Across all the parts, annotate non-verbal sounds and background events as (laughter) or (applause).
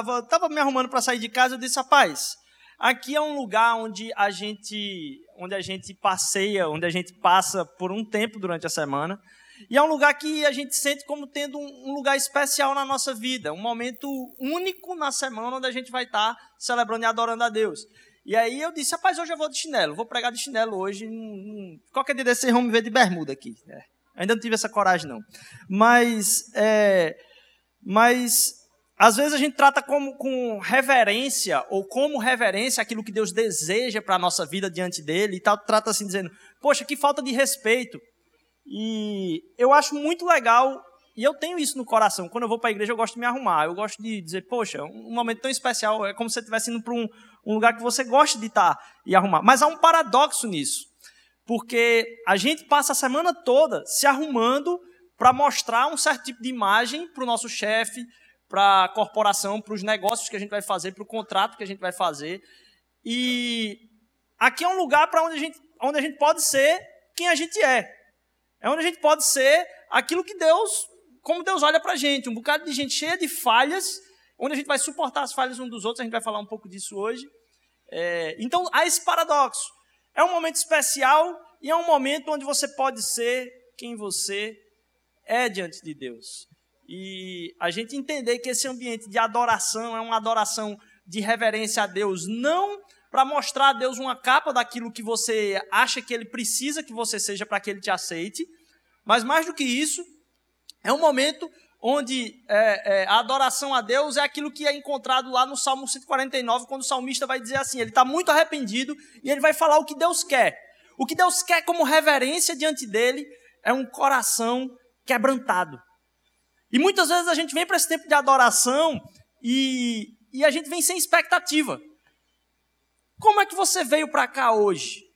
estava tava me arrumando para sair de casa, eu disse, rapaz, aqui é um lugar onde a gente onde a gente passeia, onde a gente passa por um tempo durante a semana. E é um lugar que a gente sente como tendo um lugar especial na nossa vida, um momento único na semana onde a gente vai estar celebrando e adorando a Deus. E aí eu disse, rapaz, hoje eu vou de chinelo, vou pregar de chinelo hoje. Qualquer dia desse vocês vão me ver de bermuda aqui. É. Ainda não tive essa coragem, não. Mas, é, mas às vezes a gente trata como, com reverência, ou como reverência aquilo que Deus deseja para a nossa vida diante dele, e tal, trata assim, dizendo, poxa, que falta de respeito. E eu acho muito legal, e eu tenho isso no coração. Quando eu vou para a igreja, eu gosto de me arrumar. Eu gosto de dizer, poxa, um momento tão especial, é como se você estivesse indo para um, um, lugar que você gosta de estar e arrumar. Mas há um paradoxo nisso. Porque a gente passa a semana toda se arrumando para mostrar um certo tipo de imagem para o nosso chefe, para a corporação, para os negócios que a gente vai fazer, para o contrato que a gente vai fazer. E aqui é um lugar para onde, a gente, onde a gente pode ser quem a gente é. É onde a gente pode ser aquilo que Deus, como Deus olha para a gente, um bocado de gente cheia de falhas, onde a gente vai suportar as falhas um dos outros, a gente vai falar um pouco disso hoje. É, então, há esse paradoxo. É um momento especial e é um momento onde você pode ser quem você é diante de Deus. E a gente entender que esse ambiente de adoração é uma adoração de reverência a Deus, não para mostrar a Deus uma capa daquilo que você acha que ele precisa que você seja para que ele te aceite, mas mais do que isso, é um momento onde é, é, a adoração a Deus é aquilo que é encontrado lá no Salmo 149, quando o salmista vai dizer assim: ele está muito arrependido e ele vai falar o que Deus quer. O que Deus quer como reverência diante dele é um coração quebrantado. E muitas vezes a gente vem para esse tempo de adoração e, e a gente vem sem expectativa. Como é que você veio para cá hoje?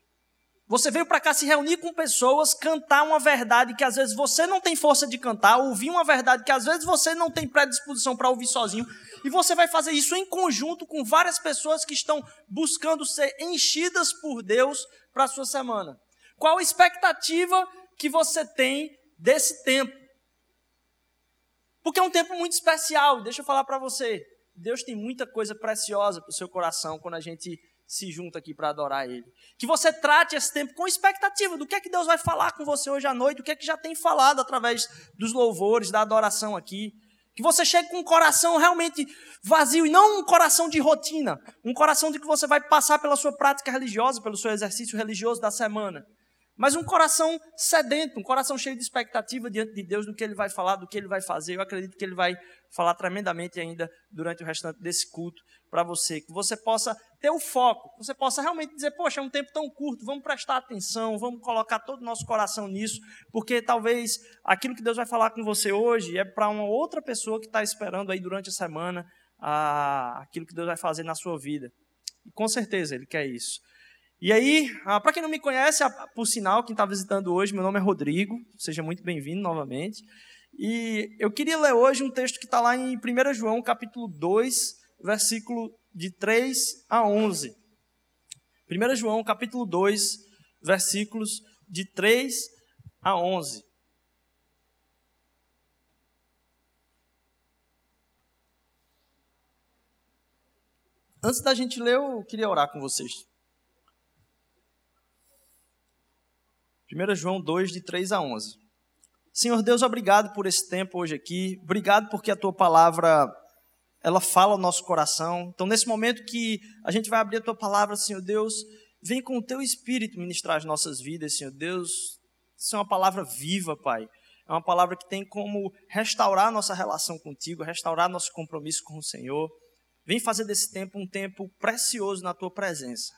Você veio para cá se reunir com pessoas, cantar uma verdade que às vezes você não tem força de cantar, ouvir uma verdade que às vezes você não tem predisposição para ouvir sozinho, e você vai fazer isso em conjunto com várias pessoas que estão buscando ser enchidas por Deus para a sua semana. Qual a expectativa que você tem desse tempo? Porque é um tempo muito especial, deixa eu falar para você. Deus tem muita coisa preciosa para o seu coração quando a gente se junta aqui para adorar Ele. Que você trate esse tempo com expectativa do que é que Deus vai falar com você hoje à noite, o que é que já tem falado através dos louvores, da adoração aqui. Que você chegue com um coração realmente vazio e não um coração de rotina, um coração de que você vai passar pela sua prática religiosa, pelo seu exercício religioso da semana mas um coração sedento, um coração cheio de expectativa diante de Deus do que Ele vai falar, do que Ele vai fazer. Eu acredito que Ele vai falar tremendamente ainda durante o restante desse culto para você, que você possa ter o foco, que você possa realmente dizer, poxa, é um tempo tão curto, vamos prestar atenção, vamos colocar todo o nosso coração nisso, porque talvez aquilo que Deus vai falar com você hoje é para uma outra pessoa que está esperando aí durante a semana ah, aquilo que Deus vai fazer na sua vida. E com certeza Ele quer isso. E aí, ah, para quem não me conhece, por sinal, quem está visitando hoje, meu nome é Rodrigo, seja muito bem-vindo novamente. E eu queria ler hoje um texto que está lá em 1 João, capítulo 2, versículo de 3 a 11. 1 João, capítulo 2, versículos de 3 a 11. Antes da gente ler, eu queria orar com vocês. 1 João 2, de 3 a 11. Senhor Deus, obrigado por esse tempo hoje aqui. Obrigado porque a tua palavra ela fala ao nosso coração. Então, nesse momento que a gente vai abrir a tua palavra, Senhor Deus, vem com o teu espírito ministrar as nossas vidas, Senhor Deus. Isso é uma palavra viva, Pai. É uma palavra que tem como restaurar nossa relação contigo, restaurar nosso compromisso com o Senhor. Vem fazer desse tempo um tempo precioso na tua presença.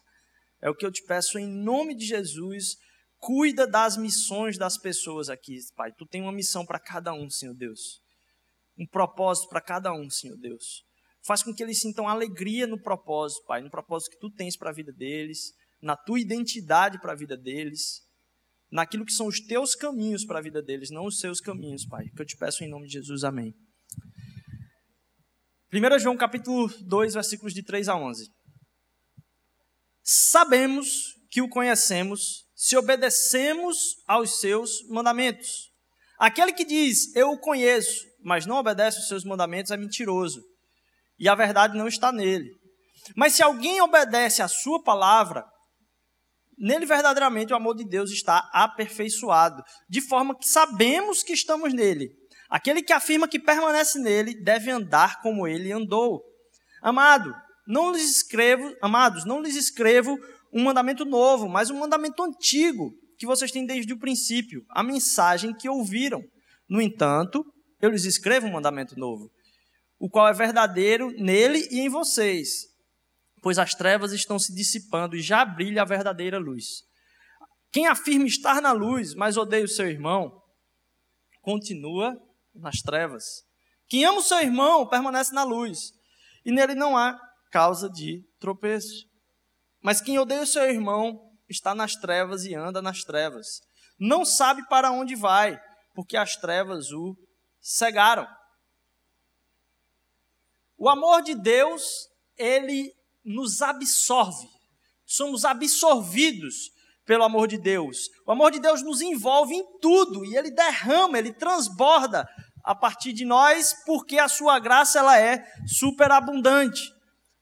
É o que eu te peço em nome de Jesus Cuida das missões das pessoas aqui, Pai. Tu tem uma missão para cada um, Senhor Deus. Um propósito para cada um, Senhor Deus. Faz com que eles sintam alegria no propósito, Pai, no propósito que tu tens para a vida deles, na tua identidade para a vida deles, naquilo que são os teus caminhos para a vida deles, não os seus caminhos, Pai. Que eu te peço em nome de Jesus. Amém. 1 João capítulo 2, versículos de 3 a 11. Sabemos que o conhecemos se obedecemos aos seus mandamentos. Aquele que diz, eu o conheço, mas não obedece os seus mandamentos, é mentiroso. e a verdade não está nele. Mas se alguém obedece à sua palavra, nele verdadeiramente o amor de Deus está aperfeiçoado, de forma que sabemos que estamos nele. Aquele que afirma que permanece nele deve andar como ele andou. Amado, não lhes escrevo, amados, não lhes escrevo um mandamento novo, mas um mandamento antigo que vocês têm desde o princípio, a mensagem que ouviram. No entanto, eu lhes escrevo um mandamento novo, o qual é verdadeiro nele e em vocês, pois as trevas estão se dissipando e já brilha a verdadeira luz. Quem afirma estar na luz, mas odeia o seu irmão, continua nas trevas. Quem ama o seu irmão permanece na luz, e nele não há causa de tropeço. Mas quem odeia o seu irmão está nas trevas e anda nas trevas. Não sabe para onde vai, porque as trevas o cegaram. O amor de Deus, ele nos absorve. Somos absorvidos pelo amor de Deus. O amor de Deus nos envolve em tudo e ele derrama, ele transborda a partir de nós, porque a sua graça ela é superabundante.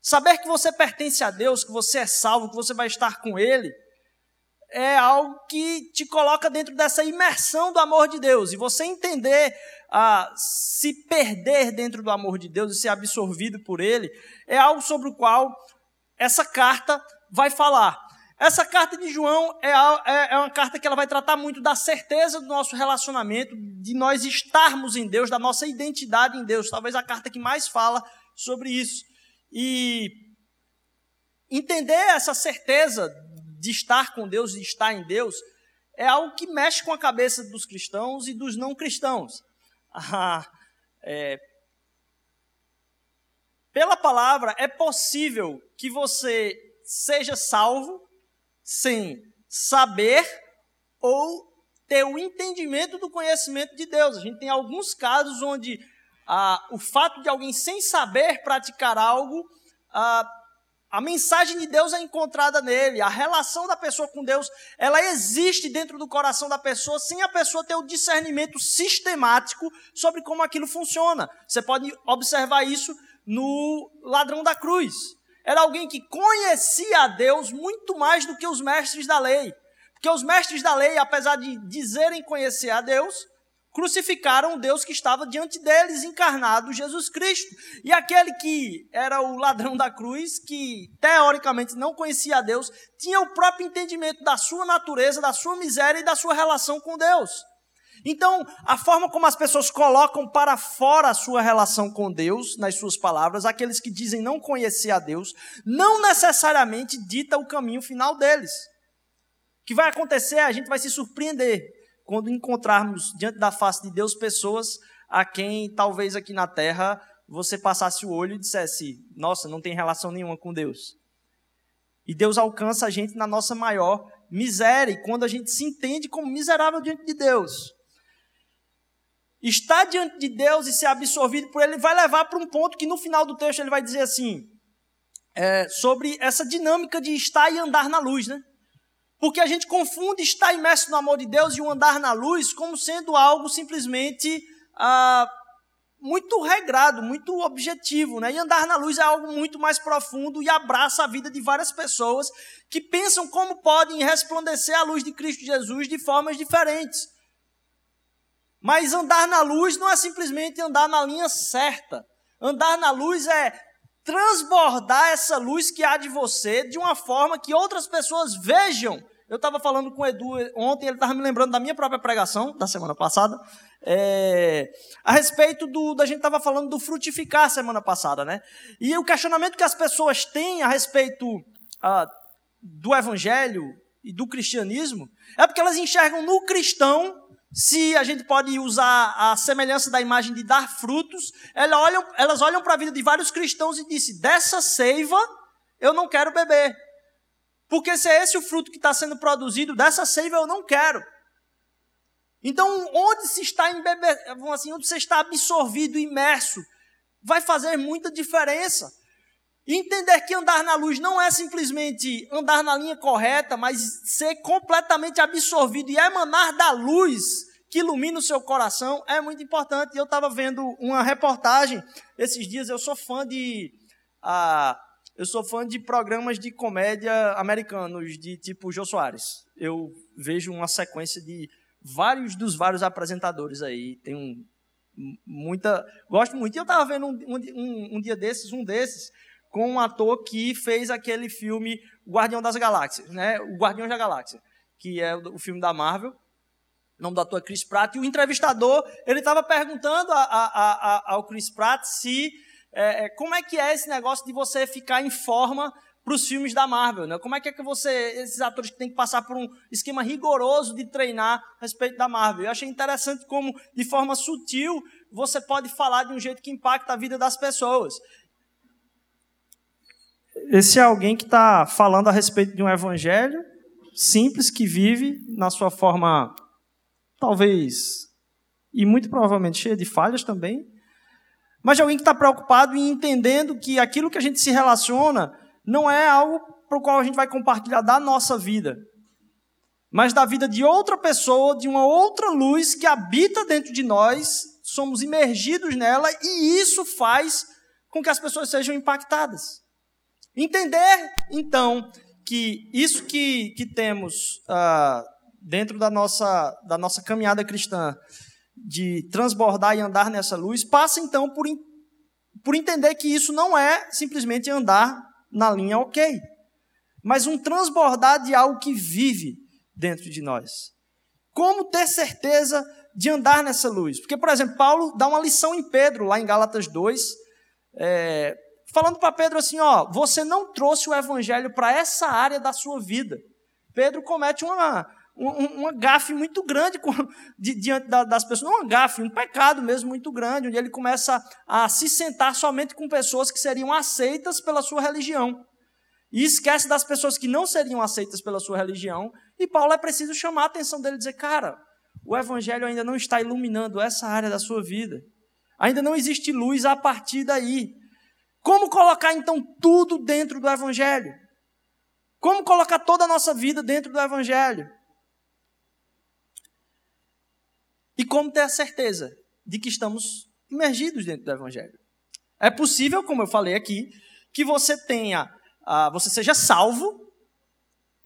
Saber que você pertence a Deus, que você é salvo, que você vai estar com Ele, é algo que te coloca dentro dessa imersão do amor de Deus. E você entender, ah, se perder dentro do amor de Deus e ser absorvido por Ele, é algo sobre o qual essa carta vai falar. Essa carta de João é, é, é uma carta que ela vai tratar muito da certeza do nosso relacionamento, de nós estarmos em Deus, da nossa identidade em Deus. Talvez a carta que mais fala sobre isso. E entender essa certeza de estar com Deus e estar em Deus é algo que mexe com a cabeça dos cristãos e dos não cristãos. (laughs) Ah, é, pela palavra, é possível que você seja salvo sem saber ou ter o entendimento do conhecimento de Deus. A gente tem alguns casos onde ah, o fato de alguém sem saber praticar algo, ah, a mensagem de Deus é encontrada nele, a relação da pessoa com Deus, ela existe dentro do coração da pessoa, sem a pessoa ter o discernimento sistemático sobre como aquilo funciona. Você pode observar isso no ladrão da cruz. Era alguém que conhecia a Deus muito mais do que os mestres da lei. Porque os mestres da lei, apesar de dizerem conhecer a Deus, crucificaram o Deus que estava diante deles, encarnado, Jesus Cristo. E aquele que era o ladrão da cruz, que teoricamente não conhecia a Deus, tinha o próprio entendimento da sua natureza, da sua miséria e da sua relação com Deus. Então, a forma como as pessoas colocam para fora a sua relação com Deus, nas suas palavras, aqueles que dizem não conhecer a Deus, não necessariamente dita o caminho final deles. O que vai acontecer, a gente vai se surpreender quando encontrarmos diante da face de Deus pessoas a quem talvez aqui na terra você passasse o olho e dissesse: Nossa, não tem relação nenhuma com Deus. E Deus alcança a gente na nossa maior miséria, quando a gente se entende como miserável diante de Deus. Estar diante de Deus e ser absorvido por Ele vai levar para um ponto que no final do texto ele vai dizer assim: é, sobre essa dinâmica de estar e andar na luz, né? Porque a gente confunde estar imerso no amor de Deus e o andar na luz como sendo algo simplesmente ah, muito regrado, muito objetivo. Né? E andar na luz é algo muito mais profundo e abraça a vida de várias pessoas que pensam como podem resplandecer a luz de Cristo Jesus de formas diferentes. Mas andar na luz não é simplesmente andar na linha certa. Andar na luz é transbordar essa luz que há de você de uma forma que outras pessoas vejam eu estava falando com o Edu ontem, ele estava me lembrando da minha própria pregação, da semana passada, é, a respeito do. Da gente estava falando do frutificar semana passada, né? E o questionamento que as pessoas têm a respeito ah, do evangelho e do cristianismo é porque elas enxergam no cristão, se a gente pode usar a semelhança da imagem de dar frutos, elas olham, elas olham para a vida de vários cristãos e dizem: dessa seiva eu não quero beber. Porque se é esse o fruto que está sendo produzido dessa seiva, eu não quero. Então, onde se está embebe... assim, onde está absorvido, imerso, vai fazer muita diferença. Entender que andar na luz não é simplesmente andar na linha correta, mas ser completamente absorvido e emanar da luz que ilumina o seu coração é muito importante. Eu estava vendo uma reportagem esses dias, eu sou fã de. Ah, eu sou fã de programas de comédia americanos, de tipo Jô Soares. Eu vejo uma sequência de vários dos vários apresentadores aí. Tem um, muita. Gosto muito. E eu estava vendo um, um, um dia desses, um desses, com um ator que fez aquele filme Guardião das Galáxias, né? O Guardião da Galáxia, que é o, filme da Marvel o nome do ator é Chris Pratt, e o entrevistador ele estava perguntando a, a, a, ao Chris Pratt se é, é, como é que é esse negócio de você ficar em forma para os filmes da Marvel, né? Como é que é que você, esses atores que têm que passar por um esquema rigoroso de treinar a respeito da Marvel? Eu achei interessante como, de forma sutil, você pode falar de um jeito que impacta a vida das pessoas. Esse é alguém que está falando a respeito de um evangelho simples que vive na sua forma talvez, e muito provavelmente cheia de falhas também, mas de alguém que está preocupado em entendendo que aquilo que a gente se relaciona não é algo para o qual a gente vai compartilhar da nossa vida, mas da vida de outra pessoa, de uma outra luz que habita dentro de nós, somos imergidos nela e isso faz com que as pessoas sejam impactadas. Entender, então, que isso que, que temos uh, dentro da nossa, da nossa caminhada cristã, de transbordar e andar nessa luz, passa então por, por entender que isso não é simplesmente andar na linha ok, mas um transbordar de algo que vive dentro de nós. Como ter certeza de andar nessa luz? Porque, por exemplo, Paulo dá uma lição em Pedro, lá em Gálatas 2, é, falando para Pedro assim: ó, você não trouxe o evangelho para essa área da sua vida. Pedro comete uma, um, um gafe muito grande diante das pessoas, não um gafe, um pecado mesmo muito grande, onde ele começa a se sentar somente com pessoas que seriam aceitas pela sua religião. E esquece das pessoas que não seriam aceitas pela sua religião. E Paulo é preciso chamar a atenção dele e dizer: cara, o evangelho ainda não está iluminando essa área da sua vida. Ainda não existe luz a partir daí. Como colocar então tudo dentro do evangelho? Como colocar toda a nossa vida dentro do evangelho? E como ter a certeza de que estamos imergidos dentro do Evangelho? É possível, como eu falei aqui, que você tenha, uh, você seja salvo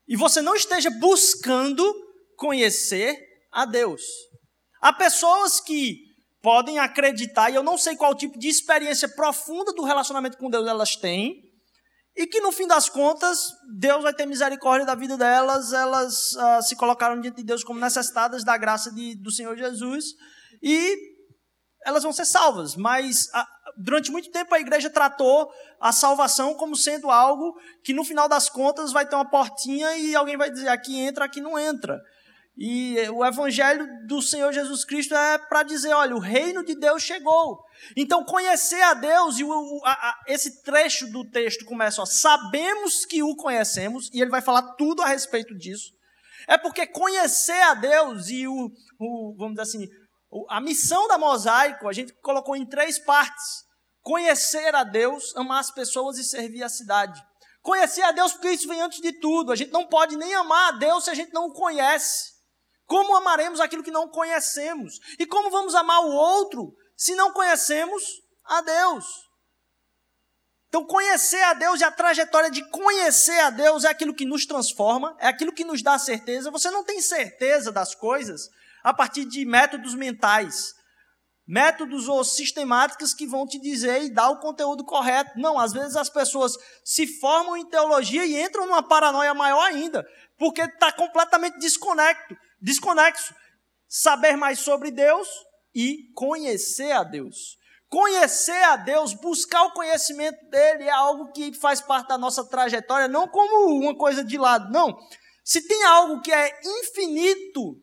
e você não esteja buscando conhecer a Deus. Há pessoas que podem acreditar, e eu não sei qual tipo de experiência profunda do relacionamento com Deus elas têm, e que no fim das contas, Deus vai ter misericórdia da vida delas, elas uh, se colocaram diante de Deus como necessitadas da graça de, do Senhor Jesus, e elas vão ser salvas. Mas uh, durante muito tempo a igreja tratou a salvação como sendo algo que no final das contas vai ter uma portinha e alguém vai dizer aqui entra, aqui não entra. E o evangelho do Senhor Jesus Cristo é para dizer: olha, o reino de Deus chegou. Então, conhecer a Deus, e o, a, esse trecho do texto começa: ó, sabemos que o conhecemos, e ele vai falar tudo a respeito disso. É porque conhecer a Deus e o, o vamos dizer assim, a missão da mosaico, a gente colocou em três partes: conhecer a Deus, amar as pessoas e servir a cidade. Conhecer a Deus, porque isso vem antes de tudo. A gente não pode nem amar a Deus se a gente não o conhece. Como amaremos aquilo que não conhecemos? E como vamos amar o outro se não conhecemos a Deus? Então, conhecer a Deus e a trajetória de conhecer a Deus é aquilo que nos transforma, é aquilo que nos dá certeza. Você não tem certeza das coisas a partir de métodos mentais, métodos ou sistemáticas que vão te dizer e dar o conteúdo correto. Não, às vezes as pessoas se formam em teologia e entram numa paranoia maior ainda, porque está completamente desconecto desconexo. Saber mais sobre Deus e conhecer a Deus. Conhecer a Deus, buscar o conhecimento dele é algo que faz parte da nossa trajetória, não como uma coisa de lado, não. Se tem algo que é infinito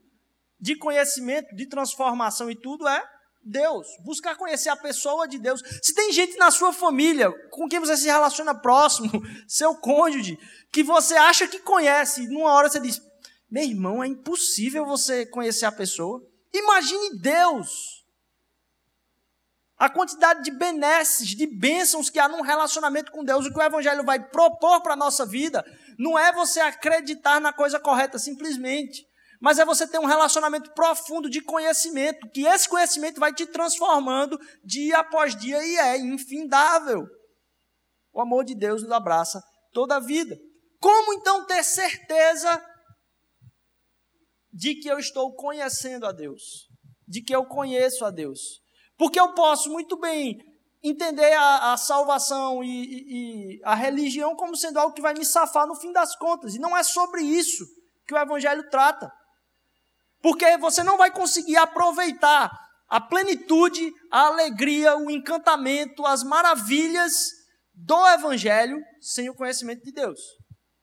de conhecimento, de transformação e tudo, é Deus. Buscar conhecer a pessoa de Deus. Se tem gente na sua família com quem você se relaciona próximo, (laughs) seu cônjuge, que você acha que conhece, e numa hora você diz: meu irmão, é impossível você conhecer a pessoa. Imagine Deus. A quantidade de benesses, de bênçãos que há num relacionamento com Deus. O que o Evangelho vai propor para a nossa vida não é você acreditar na coisa correta simplesmente, mas é você ter um relacionamento profundo de conhecimento, que esse conhecimento vai te transformando dia após dia e é infindável. O amor de Deus nos abraça toda a vida. Como então ter certeza de que eu estou conhecendo a Deus? De que eu conheço a Deus? Porque eu posso muito bem entender a, a salvação e, e, e a religião como sendo algo que vai me safar no fim das contas. E não é sobre isso que o Evangelho trata. Porque você não vai conseguir aproveitar a plenitude, a alegria, o encantamento, as maravilhas do Evangelho sem o conhecimento de Deus.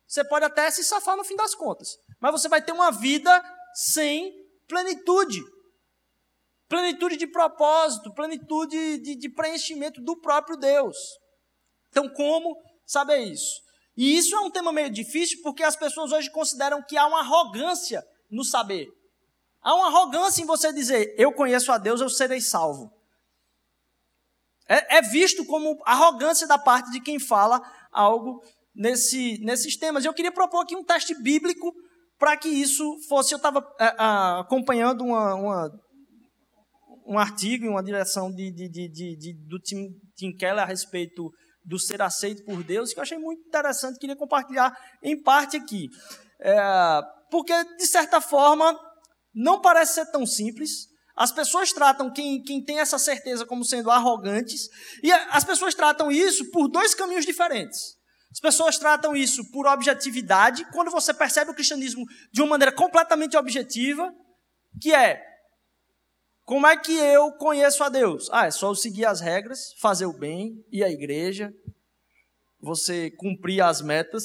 Você pode até se safar no fim das contas, mas você vai ter uma vida sem plenitude. Plenitude de propósito, plenitude de, de preenchimento do próprio Deus. Então, como saber isso? E isso é um tema meio difícil porque as pessoas hoje consideram que há uma arrogância no saber. Há uma arrogância em você dizer, eu conheço a Deus, eu serei salvo. É, é visto como arrogância da parte de quem fala algo nesse, nesses temas. Eu queria propor aqui um teste bíblico para que isso fosse. Eu estava é, acompanhando uma, uma, um artigo em uma direção de, de, de, do Tim, Tim Keller a respeito do ser aceito por Deus, que eu achei muito interessante, queria compartilhar em parte aqui. É, porque, de certa forma, não parece ser tão simples. As pessoas tratam quem, quem tem essa certeza como sendo arrogantes, e as pessoas tratam isso por dois caminhos diferentes. As pessoas tratam isso por objetividade, quando você percebe o cristianismo de uma maneira completamente objetiva, que é como é que eu conheço a Deus? Ah, é só eu seguir as regras, fazer o bem, ir à igreja, você cumprir as metas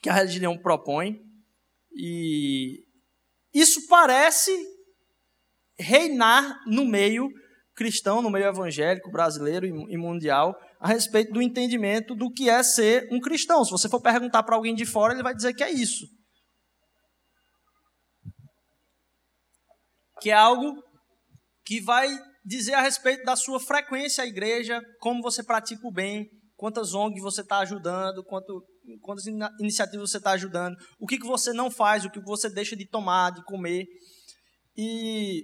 que a religião propõe. E isso parece reinar no meio cristão, no meio evangélico brasileiro e mundial, a respeito do entendimento do que é ser um cristão. Se você for perguntar para alguém de fora, ele vai dizer que é isso. Que é algo que vai dizer a respeito da sua frequência à igreja, como você pratica o bem, quantas ONGs você está ajudando, quanto, quantas iniciativas você está ajudando, o que, que você não faz, o que você deixa de tomar, de comer. E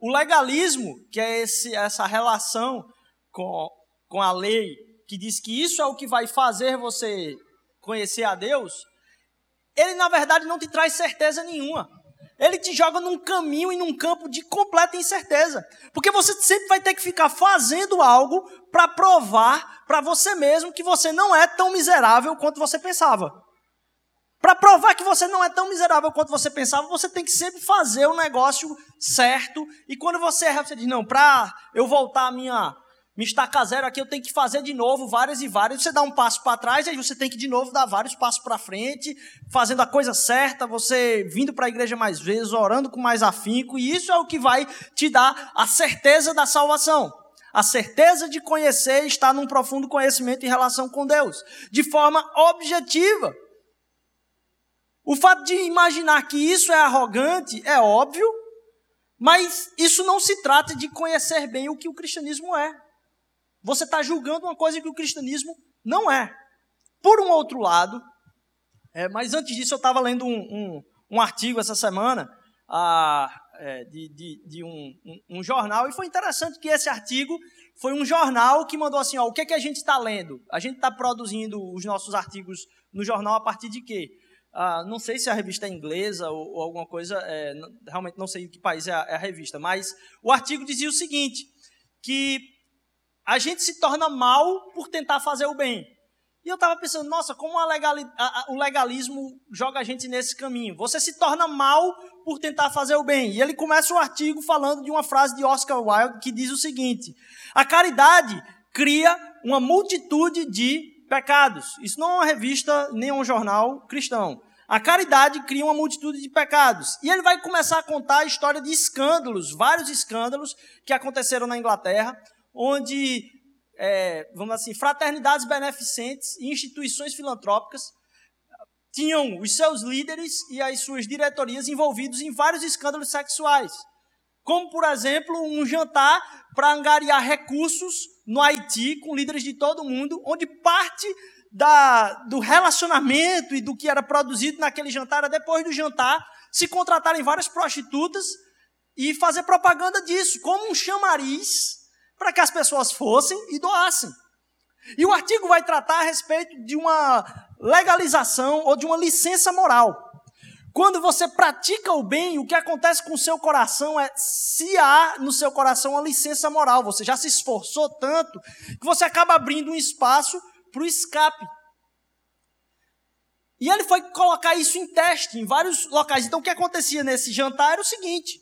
o legalismo, que é esse, essa relação com, com a lei, que diz que isso é o que vai fazer você conhecer a Deus, ele na verdade não te traz certeza nenhuma. Ele te joga num caminho e num campo de completa incerteza. Porque você sempre vai ter que ficar fazendo algo para provar para você mesmo que você não é tão miserável quanto você pensava. Para provar que você não é tão miserável quanto você pensava, você tem que sempre fazer o negócio certo. E quando você erra, você diz: não, para eu voltar a minha me estaca zero aqui, eu tenho que fazer de novo várias e várias. Você dá um passo para trás, aí você tem que de novo dar vários passos para frente, fazendo a coisa certa, você vindo para a igreja mais vezes, orando com mais afinco, e isso é o que vai te dar a certeza da salvação. A certeza de conhecer está num profundo conhecimento em relação com Deus, de forma objetiva. O fato de imaginar que isso é arrogante é óbvio, mas isso não se trata de conhecer bem o que o cristianismo é. Você está julgando uma coisa que o cristianismo não é. Por um outro lado, é, mas antes disso, eu estava lendo um, um, um, artigo essa semana ah, é, de, de, de um, um, jornal, e foi interessante que esse artigo foi um jornal que mandou assim: ó, o que, é que a gente está lendo? A gente está produzindo os nossos artigos no jornal a partir de quê? Ah, não sei se a revista é inglesa ou, ou alguma coisa, é, realmente não sei em que país é a, é a revista, mas o artigo dizia o seguinte: que a gente se torna mal por tentar fazer o bem. E eu estava pensando, nossa, como legali a, a, o legalismo joga a gente nesse caminho. Você se torna mal por tentar fazer o bem. E ele começa o artigo falando de uma frase de Oscar Wilde que diz o seguinte: A caridade cria uma multitude de pecados. Isso não é uma revista nem um jornal cristão. A caridade cria uma multitude de pecados. E ele vai começar a contar a história de escândalos, vários escândalos que aconteceram na Inglaterra, onde, é, vamos assim, fraternidades beneficentes e instituições filantrópicas tinham os seus líderes e as suas diretorias envolvidos em vários escândalos sexuais. Como, por exemplo, um jantar para angariar recursos no Haiti com líderes de todo mundo, onde parte da, do relacionamento e do que era produzido naquele jantar era depois do jantar se contratarem várias prostitutas e fazer propaganda disso, como um chamariz para que as pessoas fossem e doassem. E o artigo vai tratar a respeito de uma legalização ou de uma licença moral. Quando você pratica o bem, o que acontece com o seu coração é se há no seu coração uma licença moral. Você já se esforçou tanto que você acaba abrindo um espaço para o escape. E ele foi colocar isso em teste em vários locais. Então, o que acontecia nesse jantar era o seguinte: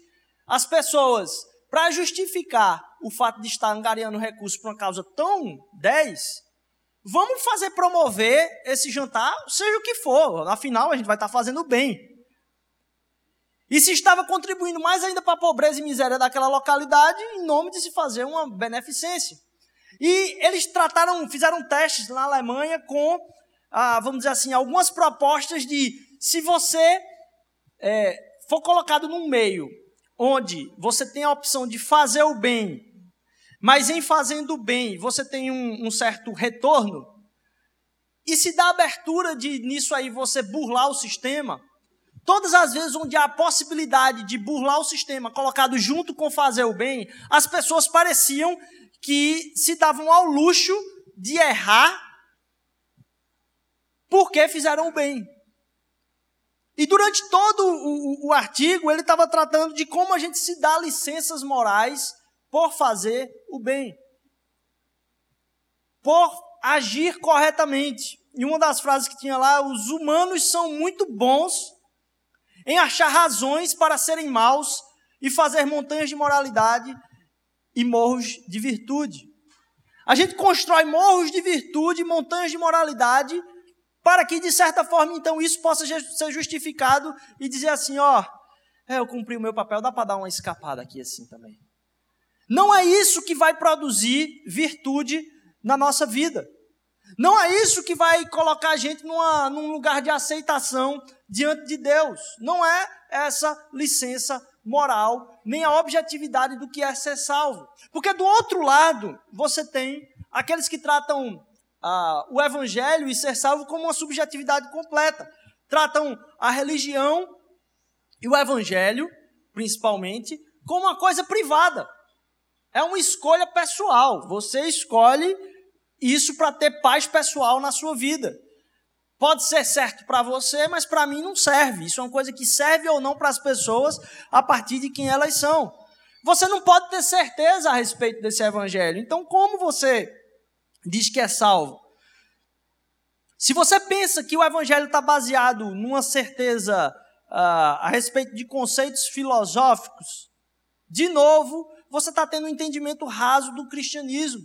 as pessoas, para justificar o fato de estar angariando recursos para uma causa tão 10, vamos fazer promover esse jantar, seja o que for, afinal a gente vai estar fazendo bem. E se estava contribuindo mais ainda para a pobreza e miséria daquela localidade, em nome de se fazer uma beneficência. E eles trataram, fizeram testes na Alemanha com, ah, vamos dizer assim, algumas propostas de se você é, for colocado num meio onde você tem a opção de fazer o bem, mas em fazendo o bem você tem um, um certo retorno, e se dá abertura de nisso aí você burlar o sistema, todas as vezes onde há a possibilidade de burlar o sistema colocado junto com fazer o bem, as pessoas pareciam que se davam ao luxo de errar porque fizeram o bem. E durante todo o, o, o artigo, ele estava tratando de como a gente se dá licenças morais por fazer o bem, por agir corretamente. E uma das frases que tinha lá, os humanos são muito bons em achar razões para serem maus e fazer montanhas de moralidade e morros de virtude. A gente constrói morros de virtude, montanhas de moralidade para que, de certa forma, então, isso possa ser justificado e dizer assim: ó, é, eu cumpri o meu papel, dá para dar uma escapada aqui assim também. Não é isso que vai produzir virtude na nossa vida. Não é isso que vai colocar a gente numa, num lugar de aceitação diante de Deus. Não é essa licença moral, nem a objetividade do que é ser salvo. Porque do outro lado, você tem aqueles que tratam ah, o evangelho e ser salvo como uma subjetividade completa. Tratam a religião e o evangelho, principalmente, como uma coisa privada. É uma escolha pessoal. Você escolhe isso para ter paz pessoal na sua vida. Pode ser certo para você, mas para mim não serve. Isso é uma coisa que serve ou não para as pessoas a partir de quem elas são. Você não pode ter certeza a respeito desse evangelho. Então, como você diz que é salvo. Se você pensa que o evangelho está baseado numa certeza uh, a respeito de conceitos filosóficos, de novo, você está tendo um entendimento raso do cristianismo.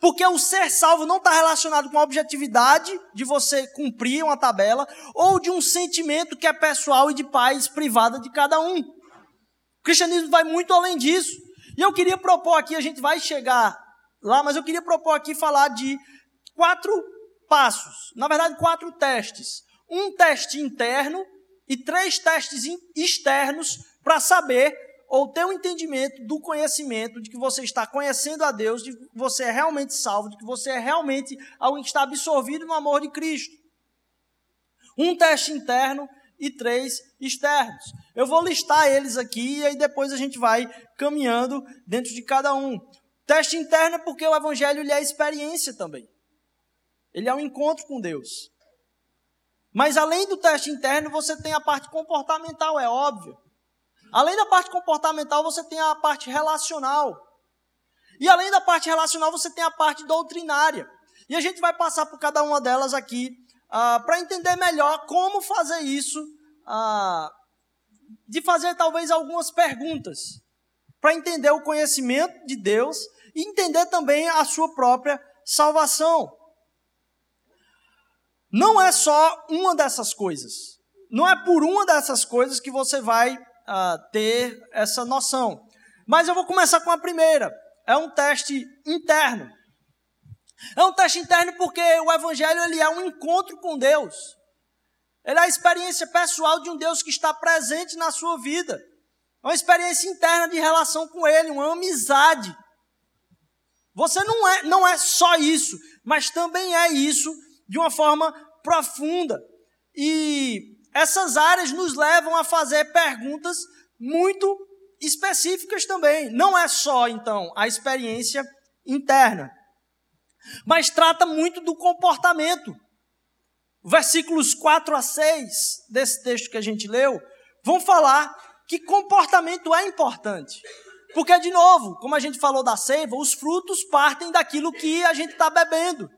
Porque o ser salvo não está relacionado com a objetividade de você cumprir uma tabela ou de um sentimento que é pessoal e de paz privada de cada um. O cristianismo vai muito além disso. E eu queria propor aqui, a gente vai chegar lá, mas eu queria propor aqui falar de quatro passos, na verdade, quatro testes. Um teste interno e três testes externos para saber ou ter um entendimento do conhecimento de que você está conhecendo a Deus, de que você é realmente salvo, de que você é realmente alguém que está absorvido no amor de Cristo. Um teste interno e três externos. Eu vou listar eles aqui e aí depois a gente vai caminhando dentro de cada um. Teste interno é porque o evangelho ele é experiência também. Ele é um encontro com Deus. Mas além do teste interno, você tem a parte comportamental, é óbvio. Além da parte comportamental, você tem a parte relacional. E além da parte relacional, você tem a parte doutrinária. E a gente vai passar por cada uma delas aqui uh, para entender melhor como fazer isso, uh, de fazer talvez algumas perguntas, para entender o conhecimento de Deus e entender também a sua própria salvação. Não é só uma dessas coisas. Não é por uma dessas coisas que você vai uh, ter essa noção. Mas eu vou começar com a primeira. É um teste interno. É um teste interno porque o evangelho ele é um encontro com Deus. Ele é a experiência pessoal de um Deus que está presente na sua vida. É uma experiência interna de relação com Ele, uma amizade. Você não é, não é só isso, mas também é isso de uma forma profunda. E essas áreas nos levam a fazer perguntas muito específicas também. Não é só, então, a experiência interna, mas trata muito do comportamento. Versículos 4 a 6 desse texto que a gente leu vão falar que comportamento é importante. Porque, de novo, como a gente falou da seiva, os frutos partem daquilo que a gente está bebendo.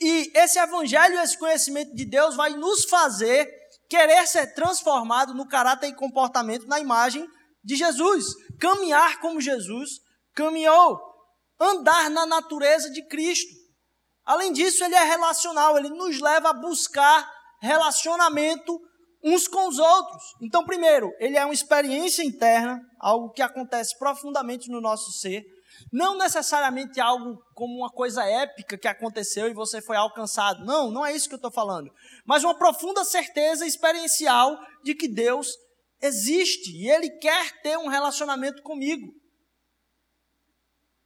E esse evangelho, esse conhecimento de Deus vai nos fazer querer ser transformado no caráter e comportamento na imagem de Jesus. Caminhar como Jesus caminhou. Andar na natureza de Cristo. Além disso, ele é relacional, ele nos leva a buscar relacionamento uns com os outros. Então, primeiro, ele é uma experiência interna, algo que acontece profundamente no nosso ser. Não necessariamente algo como uma coisa épica que aconteceu e você foi alcançado. Não, não é isso que eu estou falando. Mas uma profunda certeza experiencial de que Deus existe e Ele quer ter um relacionamento comigo.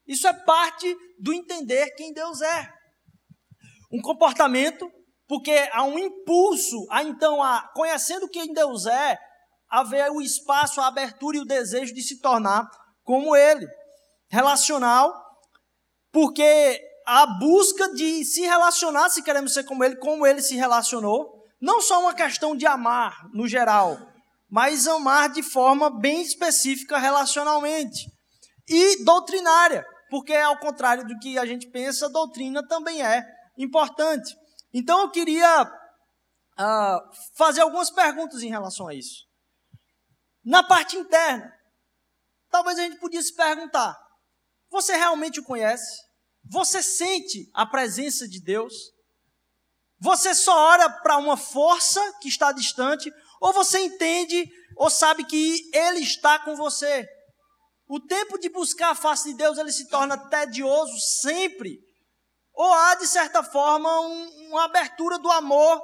Isso é parte do entender quem Deus é. Um comportamento, porque há um impulso, a então, a, conhecendo quem Deus é, haver o espaço, a abertura e o desejo de se tornar como Ele. Relacional, porque a busca de se relacionar, se queremos ser como Ele, como Ele se relacionou, não só uma questão de amar no geral, mas amar de forma bem específica relacionalmente. E doutrinária, porque ao contrário do que a gente pensa, doutrina também é importante. Então eu queria uh, fazer algumas perguntas em relação a isso. Na parte interna, talvez a gente podia se perguntar: você realmente o conhece? Você sente a presença de Deus? Você só ora para uma força que está distante? Ou você entende ou sabe que Ele está com você? O tempo de buscar a face de Deus ele se torna tedioso sempre ou há, de certa forma, um, uma abertura do amor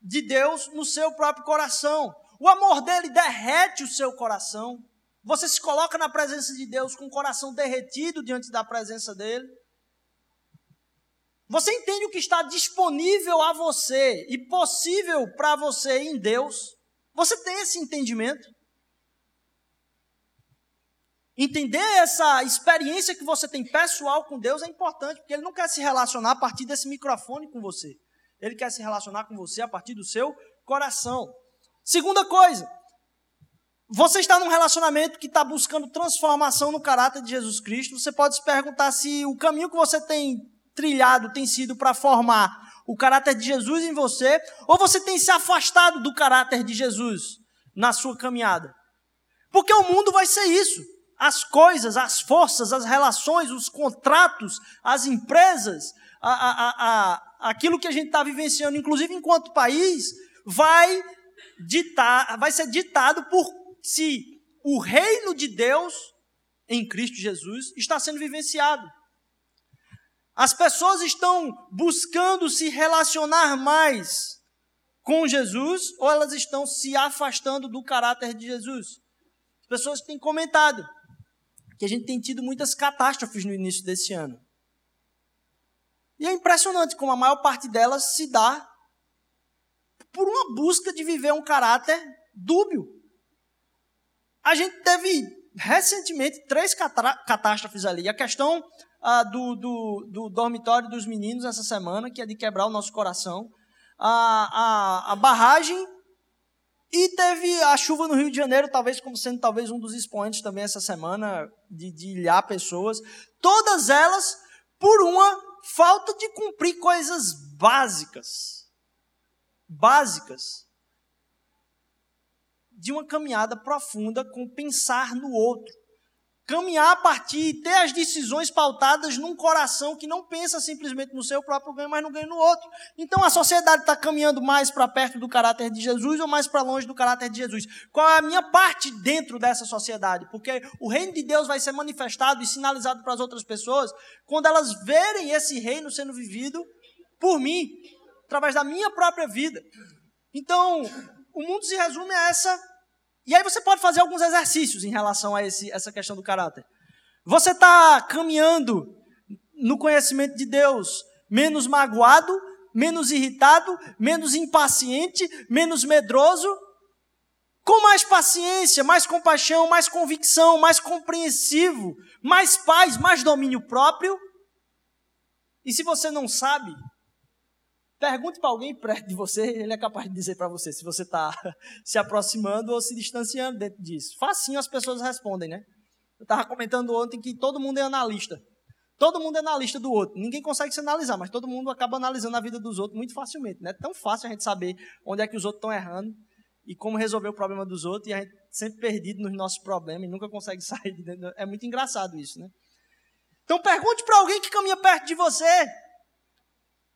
de Deus no seu próprio coração. O amor dele derrete o seu coração. Você se coloca na presença de Deus com o coração derretido diante da presença dele. Você entende o que está disponível a você e possível para você em Deus? Você tem esse entendimento? Entender essa experiência que você tem pessoal com Deus é importante, porque Ele não quer se relacionar a partir desse microfone com você. Ele quer se relacionar com você a partir do seu coração. Segunda coisa, você está num relacionamento que está buscando transformação no caráter de Jesus Cristo. Você pode se perguntar se o caminho que você tem trilhado tem sido para formar o caráter de Jesus em você, ou você tem se afastado do caráter de Jesus na sua caminhada. Porque o mundo vai ser isso as coisas, as forças, as relações, os contratos, as empresas, a, a, a, aquilo que a gente está vivenciando, inclusive enquanto país, vai ditar, vai ser ditado por se o reino de Deus em Cristo Jesus está sendo vivenciado. As pessoas estão buscando se relacionar mais com Jesus ou elas estão se afastando do caráter de Jesus? As pessoas têm comentado que a gente tem tido muitas catástrofes no início desse ano. E é impressionante como a maior parte delas se dá por uma busca de viver um caráter dúbio. A gente teve recentemente três catástrofes ali. A questão ah, do, do, do, dormitório dos meninos essa semana, que é de quebrar o nosso coração. A, a, a barragem e teve a chuva no Rio de Janeiro, talvez como sendo talvez um dos expoentes também essa semana, de, de ilhar pessoas. Todas elas por uma falta de cumprir coisas básicas. Básicas. De uma caminhada profunda com pensar no outro caminhar a partir e ter as decisões pautadas num coração que não pensa simplesmente no seu próprio ganho, mas no ganho no outro. Então a sociedade está caminhando mais para perto do caráter de Jesus ou mais para longe do caráter de Jesus? Qual é a minha parte dentro dessa sociedade? Porque o reino de Deus vai ser manifestado e sinalizado para as outras pessoas quando elas verem esse reino sendo vivido por mim, através da minha própria vida. Então, o mundo se resume a essa e aí você pode fazer alguns exercícios em relação a esse, essa questão do caráter. Você está caminhando no conhecimento de Deus menos magoado, menos irritado, menos impaciente, menos medroso, com mais paciência, mais compaixão, mais convicção, mais compreensivo, mais paz, mais domínio próprio. E se você não sabe, pergunte para alguém perto de você, ele é capaz de dizer para você se você está (laughs) se aproximando ou se distanciando dentro disso. Facinho as pessoas respondem, né? Eu estava comentando ontem que todo mundo é analista. Todo mundo é analista do outro. Ninguém consegue se analisar, mas todo mundo acaba analisando a vida dos outros muito facilmente. Não é tão fácil a gente saber onde é que os outros estão errando e como resolver o problema dos outros, e a gente sempre perdido nos nossos problemas e nunca consegue (laughs) sair de dentro. É muito engraçado isso, né? Então pergunte para alguém que caminha perto de você.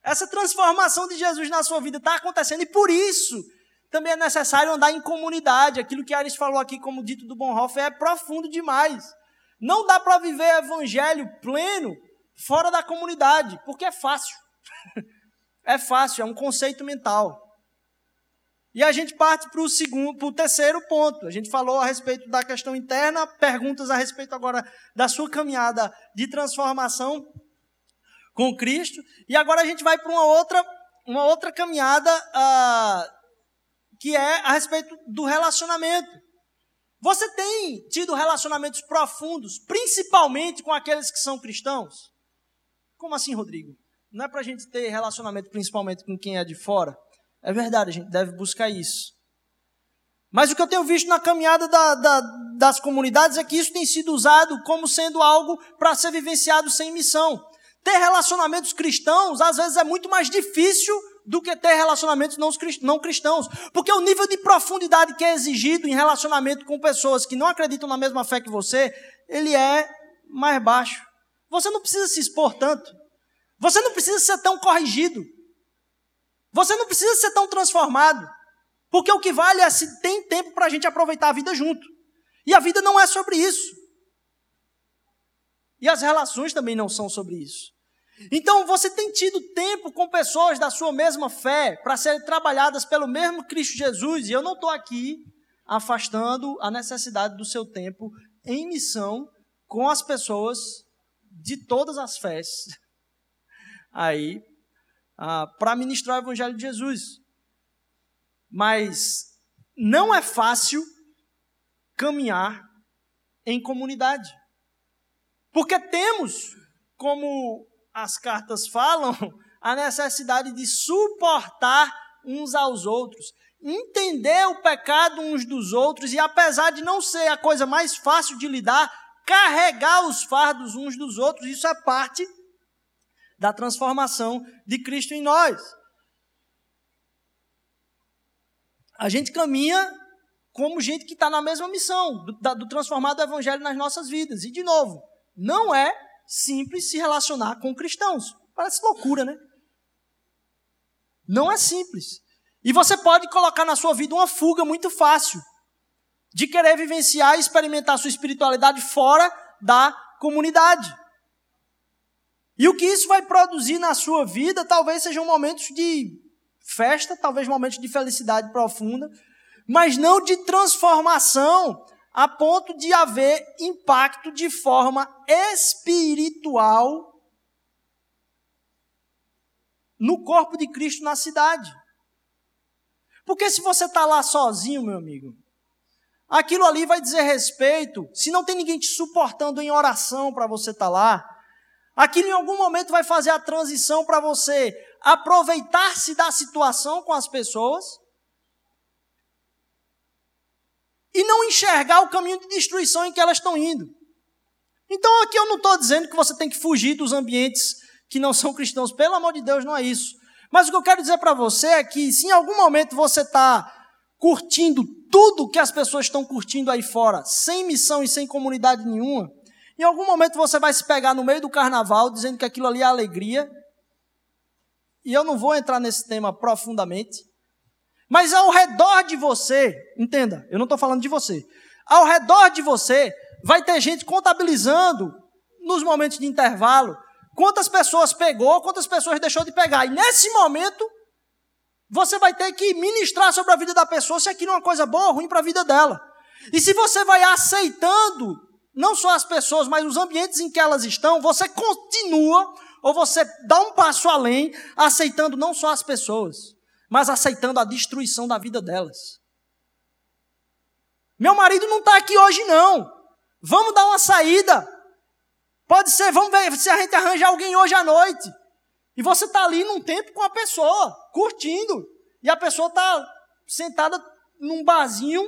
Essa transformação de Jesus na sua vida está acontecendo e por isso também é necessário andar em comunidade. Aquilo que Aris falou aqui, como dito do Bonhoeffer, é profundo demais. Não dá para viver evangelho pleno fora da comunidade, porque é fácil. (laughs) é fácil, é um conceito mental. E a gente parte para o segundo, para o terceiro ponto. A gente falou a respeito da questão interna, perguntas a respeito agora da sua caminhada de transformação com Cristo. E agora a gente vai para uma outra, uma outra caminhada uh, que é a respeito do relacionamento. Você tem tido relacionamentos profundos, principalmente com aqueles que são cristãos? Como assim, Rodrigo? Não é para a gente ter relacionamento principalmente com quem é de fora? É verdade, a gente deve buscar isso. Mas o que eu tenho visto na caminhada da, da, das comunidades é que isso tem sido usado como sendo algo para ser vivenciado sem missão. Ter relacionamentos cristãos, às vezes, é muito mais difícil do que ter relacionamentos não cristãos. Porque o nível de profundidade que é exigido em relacionamento com pessoas que não acreditam na mesma fé que você, ele é mais baixo. Você não precisa se expor tanto. Você não precisa ser tão corrigido. Você não precisa ser tão transformado. Porque o que vale é se tem tempo para a gente aproveitar a vida junto. E a vida não é sobre isso. E as relações também não são sobre isso. Então você tem tido tempo com pessoas da sua mesma fé para serem trabalhadas pelo mesmo Cristo Jesus. E eu não estou aqui afastando a necessidade do seu tempo em missão com as pessoas de todas as fés. (laughs) Aí ah, para ministrar o Evangelho de Jesus. Mas não é fácil caminhar em comunidade. Porque temos, como as cartas falam, a necessidade de suportar uns aos outros, entender o pecado uns dos outros e, apesar de não ser a coisa mais fácil de lidar, carregar os fardos uns dos outros, isso é parte da transformação de Cristo em nós. A gente caminha como gente que está na mesma missão, do, do transformar do Evangelho nas nossas vidas. E, de novo, não é simples se relacionar com cristãos. Parece loucura, né? Não é simples. E você pode colocar na sua vida uma fuga muito fácil de querer vivenciar e experimentar sua espiritualidade fora da comunidade. E o que isso vai produzir na sua vida talvez sejam momentos de festa, talvez momentos de felicidade profunda, mas não de transformação a ponto de haver impacto de forma espiritual no corpo de Cristo na cidade. Porque se você está lá sozinho, meu amigo, aquilo ali vai dizer respeito, se não tem ninguém te suportando em oração para você estar tá lá, Aquilo em algum momento vai fazer a transição para você aproveitar-se da situação com as pessoas e não enxergar o caminho de destruição em que elas estão indo. Então aqui eu não estou dizendo que você tem que fugir dos ambientes que não são cristãos, pelo amor de Deus, não é isso. Mas o que eu quero dizer para você é que se em algum momento você está curtindo tudo que as pessoas estão curtindo aí fora, sem missão e sem comunidade nenhuma, em algum momento você vai se pegar no meio do carnaval dizendo que aquilo ali é alegria. E eu não vou entrar nesse tema profundamente. Mas ao redor de você, entenda, eu não estou falando de você. Ao redor de você vai ter gente contabilizando nos momentos de intervalo quantas pessoas pegou, quantas pessoas deixou de pegar. E nesse momento, você vai ter que ministrar sobre a vida da pessoa se aquilo é uma coisa boa ou ruim para a vida dela. E se você vai aceitando não só as pessoas, mas os ambientes em que elas estão, você continua Ou você dá um passo além, aceitando não só as pessoas, mas aceitando a destruição da vida delas. Meu marido não está aqui hoje, não. Vamos dar uma saída. Pode ser, vamos ver se a gente arranja alguém hoje à noite. E você está ali num tempo com a pessoa, curtindo. E a pessoa está sentada num barzinho,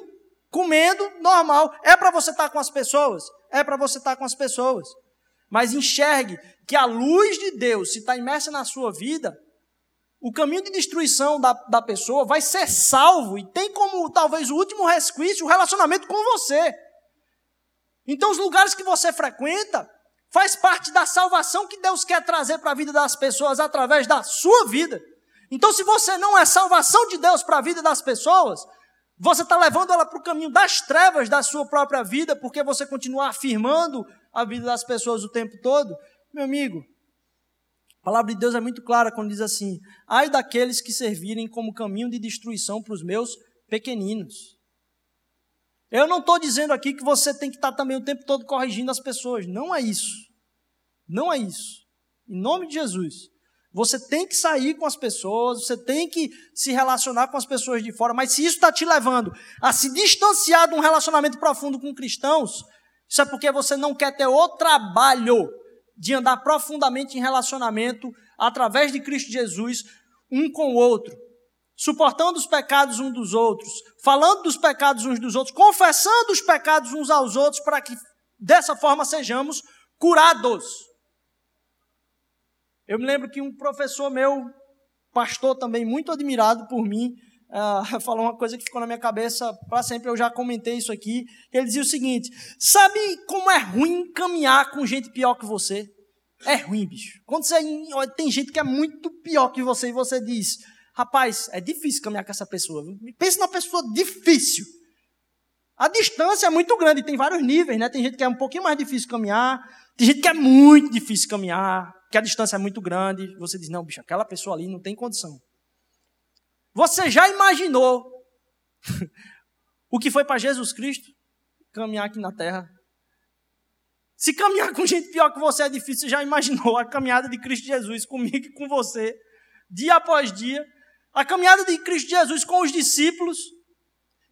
comendo, normal. É para você estar tá com as pessoas? É para você estar tá com as pessoas. Mas enxergue que a luz de Deus, se está imersa na sua vida, o caminho de destruição da, da pessoa vai ser salvo e tem como talvez o último resquício o relacionamento com você. Então, os lugares que você frequenta faz parte da salvação que Deus quer trazer para a vida das pessoas através da sua vida. Então, se você não é salvação de Deus para a vida das pessoas, você está levando ela para o caminho das trevas da sua própria vida, porque você continua afirmando a vida das pessoas o tempo todo. Meu amigo, a palavra de Deus é muito clara quando diz assim: ai daqueles que servirem como caminho de destruição para os meus pequeninos. Eu não estou dizendo aqui que você tem que estar também o tempo todo corrigindo as pessoas. Não é isso. Não é isso. Em nome de Jesus. Você tem que sair com as pessoas, você tem que se relacionar com as pessoas de fora, mas se isso está te levando a se distanciar de um relacionamento profundo com cristãos, isso é porque você não quer ter o trabalho de andar profundamente em relacionamento através de Cristo Jesus, um com o outro, suportando os pecados uns dos outros, falando dos pecados uns dos outros, confessando os pecados uns aos outros, para que dessa forma sejamos curados. Eu me lembro que um professor meu, pastor também, muito admirado por mim, uh, (laughs) falou uma coisa que ficou na minha cabeça para sempre, eu já comentei isso aqui. Ele dizia o seguinte: Sabe como é ruim caminhar com gente pior que você? É ruim, bicho. Quando você tem gente que é muito pior que você e você diz: Rapaz, é difícil caminhar com essa pessoa. Pense numa pessoa difícil. A distância é muito grande, tem vários níveis, né? Tem gente que é um pouquinho mais difícil caminhar, tem gente que é muito difícil caminhar, que a distância é muito grande. Você diz, não, bicho, aquela pessoa ali não tem condição. Você já imaginou (laughs) o que foi para Jesus Cristo caminhar aqui na terra? Se caminhar com gente pior que você é difícil, você já imaginou a caminhada de Cristo Jesus comigo e com você, dia após dia, a caminhada de Cristo Jesus com os discípulos,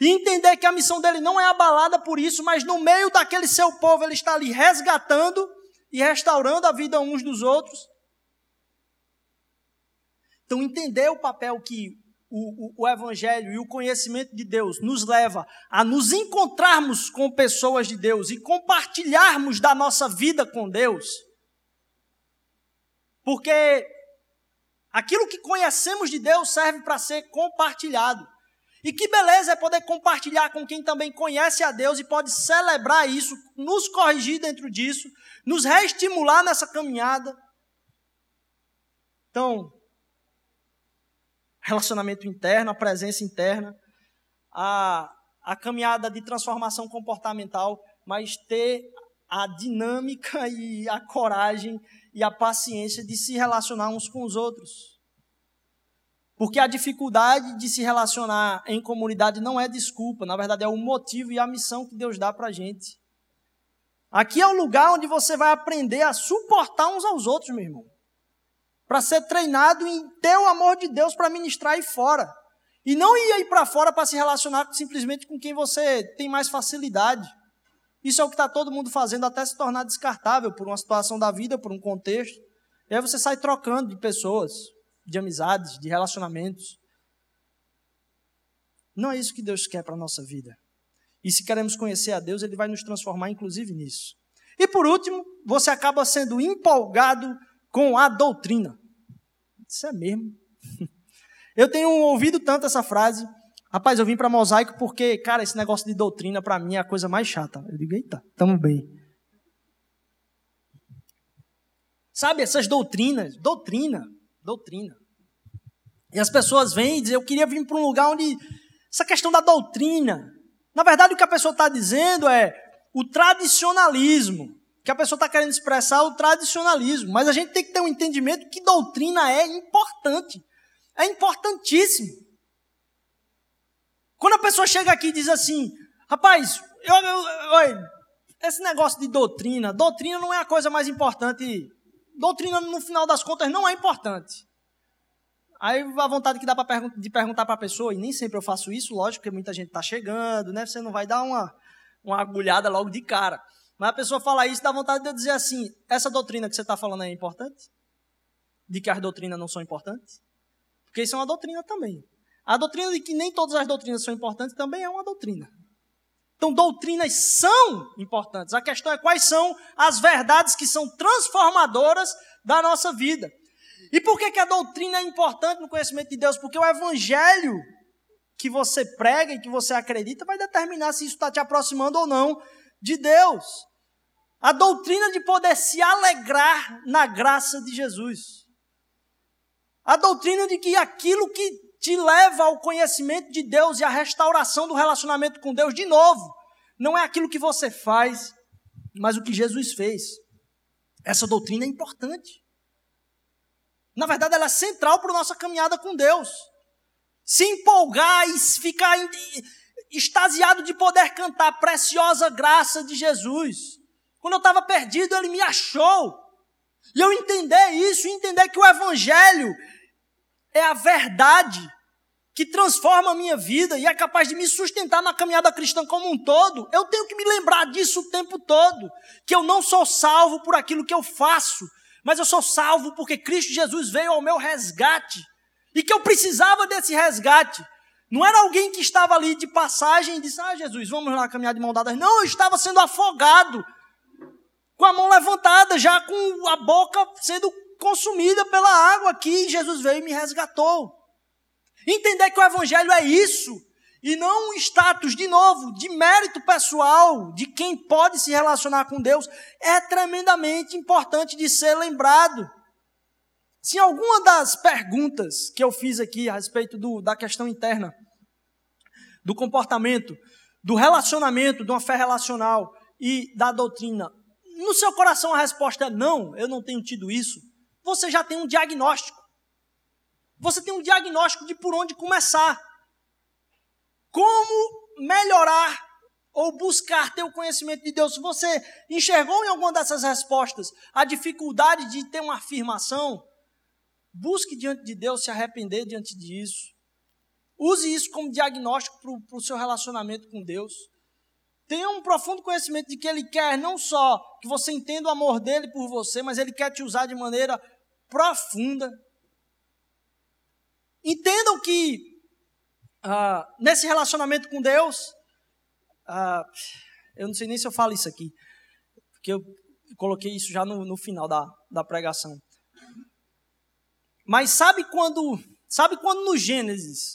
e entender que a missão dele não é abalada por isso, mas no meio daquele seu povo ele está ali resgatando e restaurando a vida uns dos outros. Então, entender o papel que o, o, o, Evangelho e o conhecimento de Deus nos leva a nos encontrarmos com pessoas de Deus e compartilharmos da nossa vida com Deus. Porque aquilo que conhecemos de Deus serve para ser compartilhado. E que beleza é poder compartilhar com quem também conhece a Deus e pode celebrar isso, nos corrigir dentro disso, nos reestimular nessa caminhada. Então, relacionamento interno, a presença interna, a, a caminhada de transformação comportamental, mas ter a dinâmica (laughs) e a coragem e a paciência de se relacionar uns com os outros. Porque a dificuldade de se relacionar em comunidade não é desculpa, na verdade é o motivo e a missão que Deus dá para a gente. Aqui é o lugar onde você vai aprender a suportar uns aos outros, meu irmão. Para ser treinado em ter o amor de Deus para ministrar aí fora. E não ir aí para fora para se relacionar simplesmente com quem você tem mais facilidade. Isso é o que está todo mundo fazendo até se tornar descartável por uma situação da vida, por um contexto. E aí você sai trocando de pessoas de amizades, de relacionamentos. Não é isso que Deus quer para a nossa vida. E se queremos conhecer a Deus, Ele vai nos transformar, inclusive, nisso. E por último, você acaba sendo empolgado com a doutrina. Isso é mesmo. Eu tenho ouvido tanto essa frase. Rapaz, eu vim para Mosaico porque, cara, esse negócio de doutrina para mim é a coisa mais chata. Eu digo, eita, tamo bem. Sabe, essas doutrinas, doutrina, doutrina. E as pessoas vêm e dizem: Eu queria vir para um lugar onde. Essa questão da doutrina. Na verdade, o que a pessoa está dizendo é o tradicionalismo. Que a pessoa está querendo expressar o tradicionalismo. Mas a gente tem que ter um entendimento que doutrina é importante. É importantíssimo. Quando a pessoa chega aqui e diz assim: Rapaz, eu, eu, eu, esse negócio de doutrina, doutrina não é a coisa mais importante doutrina, no final das contas, não é importante. Aí a vontade que dá pergun de perguntar para a pessoa, e nem sempre eu faço isso, lógico, porque muita gente está chegando, né? Você não vai dar uma, uma agulhada logo de cara. Mas a pessoa fala isso, dá vontade de eu dizer assim: essa doutrina que você está falando é importante? De que as doutrinas não são importantes? Porque isso é uma doutrina também. A doutrina de que nem todas as doutrinas são importantes também é uma doutrina. Então, doutrinas são importantes. A questão é quais são as verdades que são transformadoras da nossa vida. E por que, que a doutrina é importante no conhecimento de Deus? Porque o evangelho que você prega e que você acredita vai determinar se isso está te aproximando ou não de Deus. A doutrina de poder se alegrar na graça de Jesus. A doutrina de que aquilo que te leva ao conhecimento de Deus e à restauração do relacionamento com Deus de novo, não é aquilo que você faz, mas o que Jesus fez. Essa doutrina é importante. Na verdade, ela é central para a nossa caminhada com Deus. Se empolgar e ficar extasiado de poder cantar a preciosa graça de Jesus. Quando eu estava perdido, ele me achou. E eu entender isso, entender que o Evangelho é a verdade que transforma a minha vida e é capaz de me sustentar na caminhada cristã como um todo, eu tenho que me lembrar disso o tempo todo. Que eu não sou salvo por aquilo que eu faço, mas eu sou salvo porque Cristo Jesus veio ao meu resgate e que eu precisava desse resgate. Não era alguém que estava ali de passagem e disse: Ah, Jesus, vamos lá caminhar de mão dadas. Não, eu estava sendo afogado, com a mão levantada, já com a boca sendo consumida pela água aqui. Jesus veio e me resgatou. Entender que o Evangelho é isso, e não um status, de novo, de mérito pessoal, de quem pode se relacionar com Deus, é tremendamente importante de ser lembrado. Se alguma das perguntas que eu fiz aqui a respeito do, da questão interna, do comportamento, do relacionamento, de uma fé relacional e da doutrina, no seu coração a resposta é não, eu não tenho tido isso, você já tem um diagnóstico. Você tem um diagnóstico de por onde começar. Como melhorar ou buscar ter o conhecimento de Deus? Se você enxergou em alguma dessas respostas a dificuldade de ter uma afirmação, busque diante de Deus se arrepender diante disso. Use isso como diagnóstico para o seu relacionamento com Deus. Tenha um profundo conhecimento de que Ele quer não só que você entenda o amor dele por você, mas Ele quer te usar de maneira profunda. Entendam que ah, nesse relacionamento com Deus, ah, eu não sei nem se eu falo isso aqui, porque eu coloquei isso já no, no final da, da pregação. Mas sabe quando, sabe quando no Gênesis,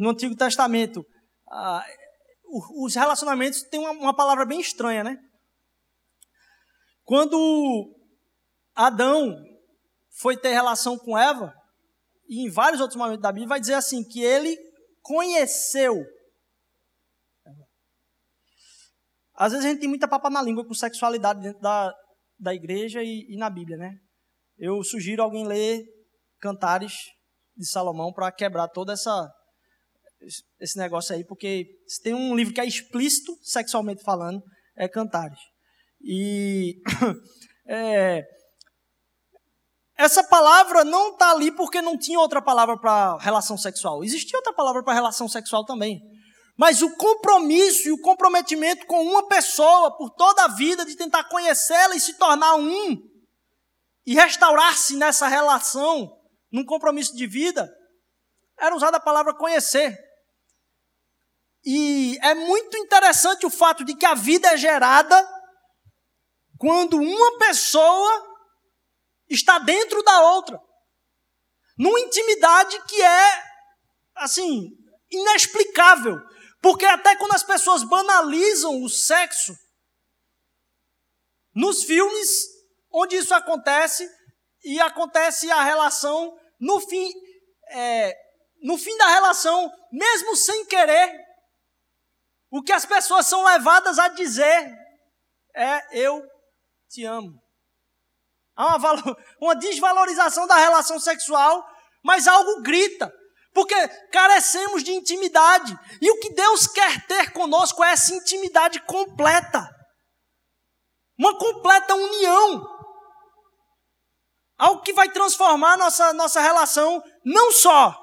no Antigo Testamento, ah, os relacionamentos têm uma, uma palavra bem estranha, né? Quando Adão foi ter relação com Eva, e em vários outros momentos da Bíblia vai dizer assim, que ele conheceu. Às vezes a gente tem muita papa na língua com sexualidade dentro da, da igreja e, e na Bíblia, né? Eu sugiro alguém ler Cantares de Salomão para quebrar toda essa esse negócio aí, porque se tem um livro que é explícito sexualmente falando, é Cantares. E (coughs) é, essa palavra não está ali porque não tinha outra palavra para relação sexual. Existia outra palavra para relação sexual também. Mas o compromisso e o comprometimento com uma pessoa por toda a vida, de tentar conhecê-la e se tornar um, e restaurar-se nessa relação, num compromisso de vida, era usada a palavra conhecer. E é muito interessante o fato de que a vida é gerada quando uma pessoa está dentro da outra. Numa intimidade que é, assim, inexplicável. Porque até quando as pessoas banalizam o sexo, nos filmes onde isso acontece, e acontece a relação, no fim, é, no fim da relação, mesmo sem querer, o que as pessoas são levadas a dizer é: Eu te amo. Há uma, uma desvalorização da relação sexual, mas algo grita. Porque carecemos de intimidade. E o que Deus quer ter conosco é essa intimidade completa. Uma completa união. Algo que vai transformar nossa, nossa relação não só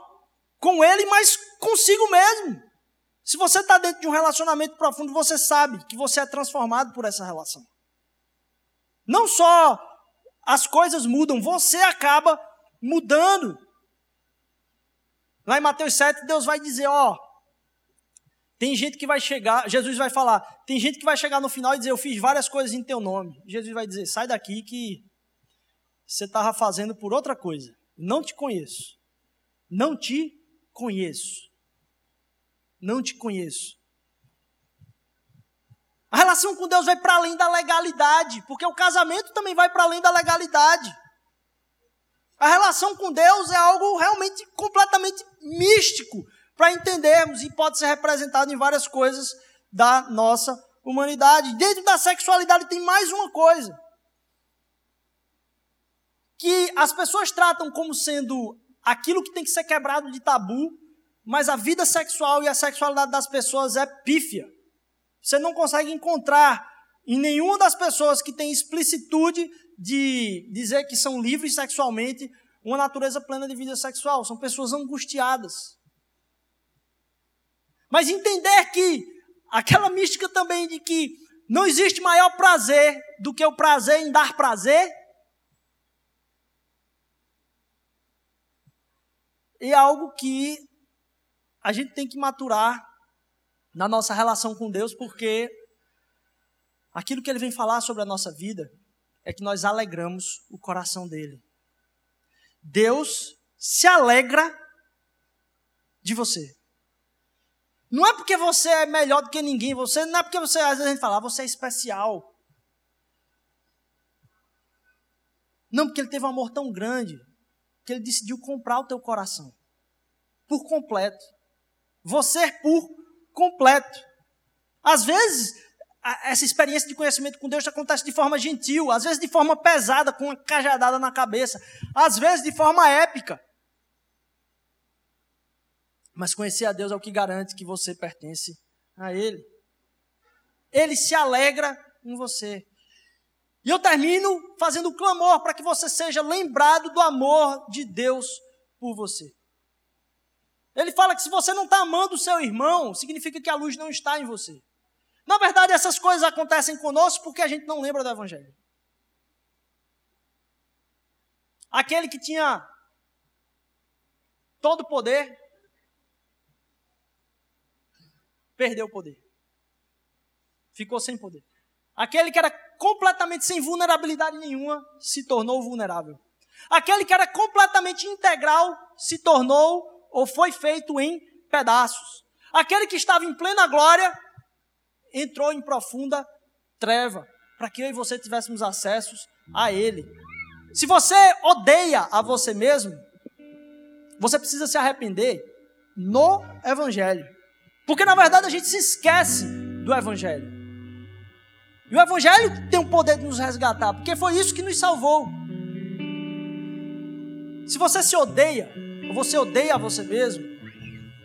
com Ele, mas consigo mesmo. Se você está dentro de um relacionamento profundo, você sabe que você é transformado por essa relação. Não só as coisas mudam, você acaba mudando. Lá em Mateus 7, Deus vai dizer: Ó, tem gente que vai chegar, Jesus vai falar, tem gente que vai chegar no final e dizer: Eu fiz várias coisas em teu nome. Jesus vai dizer: Sai daqui que você estava fazendo por outra coisa. Não te conheço. Não te conheço. Não te conheço. A relação com Deus vai para além da legalidade, porque o casamento também vai para além da legalidade. A relação com Deus é algo realmente completamente místico para entendermos e pode ser representado em várias coisas da nossa humanidade. Dentro da sexualidade tem mais uma coisa que as pessoas tratam como sendo aquilo que tem que ser quebrado de tabu, mas a vida sexual e a sexualidade das pessoas é pífia. Você não consegue encontrar em nenhuma das pessoas que tem explicitude de dizer que são livres sexualmente uma natureza plena de vida sexual. São pessoas angustiadas. Mas entender que aquela mística também de que não existe maior prazer do que o prazer em dar prazer. É algo que a gente tem que maturar na nossa relação com Deus, porque aquilo que ele vem falar sobre a nossa vida é que nós alegramos o coração dele. Deus se alegra de você. Não é porque você é melhor do que ninguém, você não é porque você às vezes a gente fala, ah, você é especial. Não, porque ele teve um amor tão grande que ele decidiu comprar o teu coração por completo. Você por completo. Às vezes, essa experiência de conhecimento com Deus acontece de forma gentil, às vezes de forma pesada, com uma cajadada na cabeça, às vezes de forma épica. Mas conhecer a Deus é o que garante que você pertence a Ele. Ele se alegra em você. E eu termino fazendo um clamor para que você seja lembrado do amor de Deus por você. Ele fala que se você não está amando o seu irmão, significa que a luz não está em você. Na verdade, essas coisas acontecem conosco porque a gente não lembra do Evangelho. Aquele que tinha todo o poder, perdeu o poder. Ficou sem poder. Aquele que era completamente sem vulnerabilidade nenhuma, se tornou vulnerável. Aquele que era completamente integral, se tornou ou foi feito em pedaços. Aquele que estava em plena glória entrou em profunda treva, para que eu e você tivéssemos acessos a Ele. Se você odeia a você mesmo, você precisa se arrepender no Evangelho. Porque na verdade a gente se esquece do Evangelho. E o Evangelho tem o poder de nos resgatar, porque foi isso que nos salvou. Se você se odeia, você odeia você mesmo,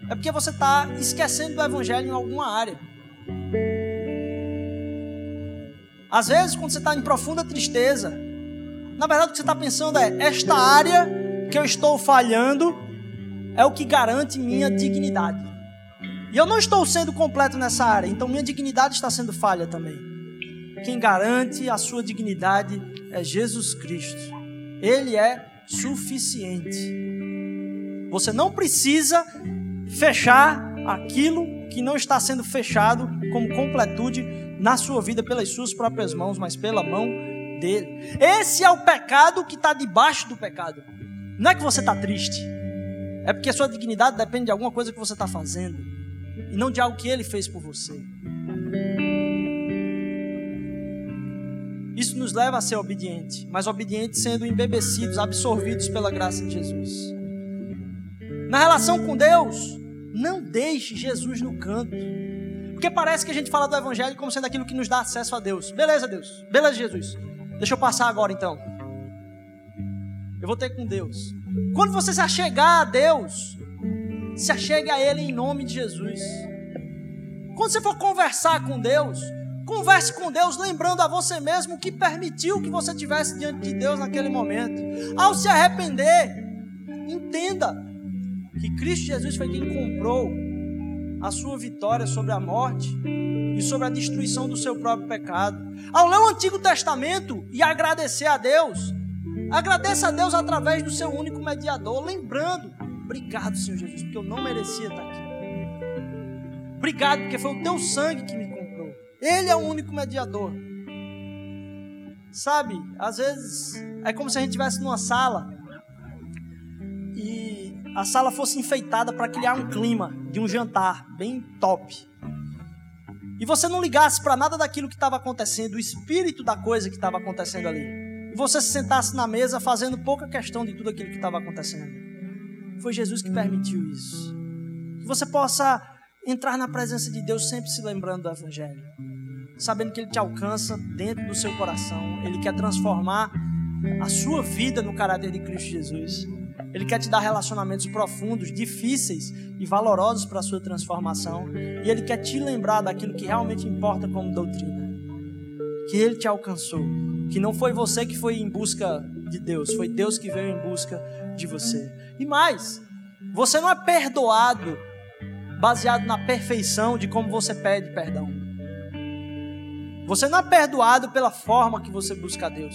é porque você está esquecendo do Evangelho em alguma área. Às vezes, quando você está em profunda tristeza, na verdade o que você está pensando é: esta área que eu estou falhando é o que garante minha dignidade. E eu não estou sendo completo nessa área, então minha dignidade está sendo falha também. Quem garante a sua dignidade é Jesus Cristo. Ele é suficiente. Você não precisa fechar aquilo que não está sendo fechado como completude na sua vida pelas suas próprias mãos, mas pela mão dele. Esse é o pecado que está debaixo do pecado. Não é que você está triste, é porque a sua dignidade depende de alguma coisa que você está fazendo e não de algo que ele fez por você. Isso nos leva a ser obediente, mas obediente sendo embebecidos, absorvidos pela graça de Jesus. Na relação com Deus, não deixe Jesus no canto. Porque parece que a gente fala do Evangelho como sendo aquilo que nos dá acesso a Deus. Beleza, Deus. Beleza, Jesus. Deixa eu passar agora então. Eu vou ter com Deus. Quando você se achegar a Deus, se achegue a Ele em nome de Jesus. Quando você for conversar com Deus, Converse com Deus, lembrando a você mesmo que permitiu que você tivesse diante de Deus naquele momento. Ao se arrepender, entenda que Cristo Jesus foi quem comprou a sua vitória sobre a morte e sobre a destruição do seu próprio pecado. Ao ler o Antigo Testamento e agradecer a Deus, agradeça a Deus através do seu único mediador, lembrando: obrigado, Senhor Jesus, porque eu não merecia estar aqui. Obrigado, porque foi o teu sangue que me comprou. Ele é o único mediador. Sabe, às vezes é como se a gente estivesse numa sala e a sala fosse enfeitada para criar um clima de um jantar bem top. E você não ligasse para nada daquilo que estava acontecendo, o espírito da coisa que estava acontecendo ali, e você se sentasse na mesa fazendo pouca questão de tudo aquilo que estava acontecendo, foi Jesus que permitiu isso. Que você possa entrar na presença de Deus sempre se lembrando do Evangelho, sabendo que Ele te alcança dentro do seu coração, Ele quer transformar a sua vida no caráter de Cristo Jesus. Ele quer te dar relacionamentos profundos, difíceis e valorosos para a sua transformação. E Ele quer te lembrar daquilo que realmente importa como doutrina. Que Ele te alcançou. Que não foi você que foi em busca de Deus, foi Deus que veio em busca de você. E mais, você não é perdoado baseado na perfeição de como você pede perdão. Você não é perdoado pela forma que você busca a Deus.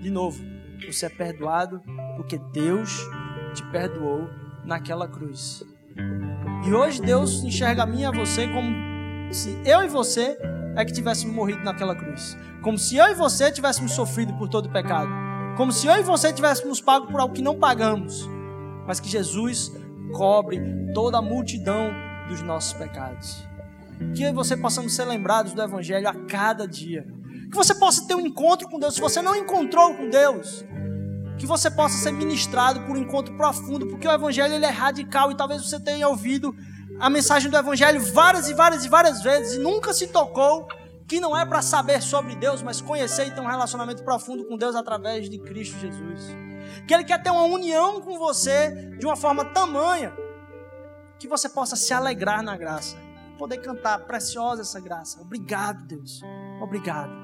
De novo, você é perdoado porque Deus te perdoou naquela cruz. E hoje Deus enxerga a mim e a você como se eu e você é que tivéssemos morrido naquela cruz. Como se eu e você tivéssemos sofrido por todo o pecado. Como se eu e você tivéssemos pago por algo que não pagamos. Mas que Jesus cobre toda a multidão dos nossos pecados. Que eu e você possamos ser lembrados do Evangelho a cada dia. Que você possa ter um encontro com Deus. Se você não encontrou com Deus, que você possa ser ministrado por um encontro profundo, porque o evangelho ele é radical e talvez você tenha ouvido a mensagem do evangelho várias e várias e várias vezes e nunca se tocou que não é para saber sobre Deus, mas conhecer e ter um relacionamento profundo com Deus através de Cristo Jesus. Que ele quer ter uma união com você de uma forma tamanha que você possa se alegrar na graça, poder cantar preciosa essa graça. Obrigado, Deus. Obrigado.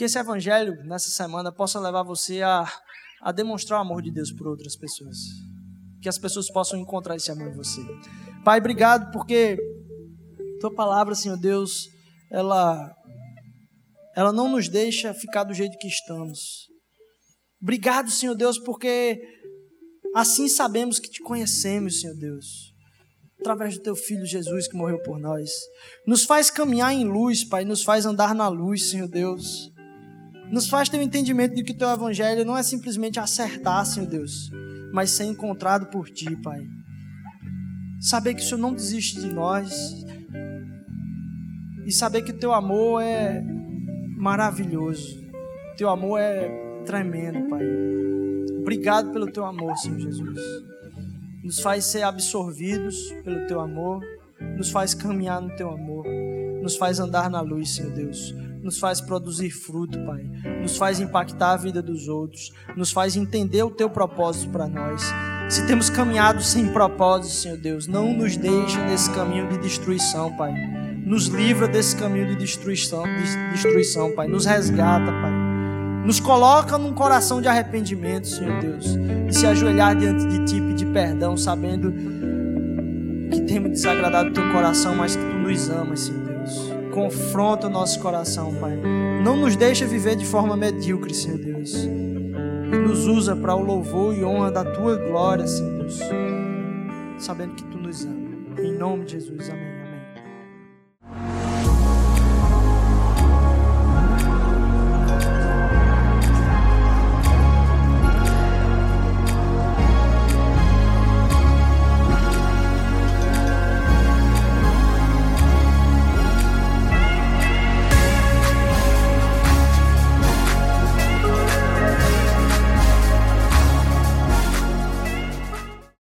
Que esse evangelho nessa semana possa levar você a, a demonstrar o amor de Deus por outras pessoas. Que as pessoas possam encontrar esse amor em você. Pai, obrigado porque tua palavra, Senhor Deus, ela ela não nos deixa ficar do jeito que estamos. Obrigado, Senhor Deus, porque assim sabemos que te conhecemos, Senhor Deus através do teu filho Jesus que morreu por nós. Nos faz caminhar em luz, Pai, nos faz andar na luz, Senhor Deus. Nos faz ter o um entendimento de que teu evangelho não é simplesmente acertar, Senhor Deus, mas ser encontrado por ti, Pai. Saber que o Senhor não desiste de nós e saber que teu amor é maravilhoso. Teu amor é tremendo, Pai. Obrigado pelo teu amor, Senhor Jesus. Nos faz ser absorvidos pelo teu amor, nos faz caminhar no teu amor, nos faz andar na luz, Senhor Deus nos faz produzir fruto, Pai. Nos faz impactar a vida dos outros, nos faz entender o teu propósito para nós. Se temos caminhado sem propósito, Senhor Deus, não nos deixe nesse caminho de destruição, Pai. Nos livra desse caminho de destruição, de destruição, Pai. Nos resgata, Pai. Nos coloca num coração de arrependimento, Senhor Deus, e se ajoelhar diante de Ti, pedir perdão, sabendo que temos desagradado o Teu coração, mas que Tu nos amas, Senhor confronta o nosso coração, Pai. Não nos deixa viver de forma medíocre, Senhor Deus. E nos usa para o louvor e honra da tua glória, Senhor Deus. Sabendo que tu nos ama. Em nome de Jesus, amém.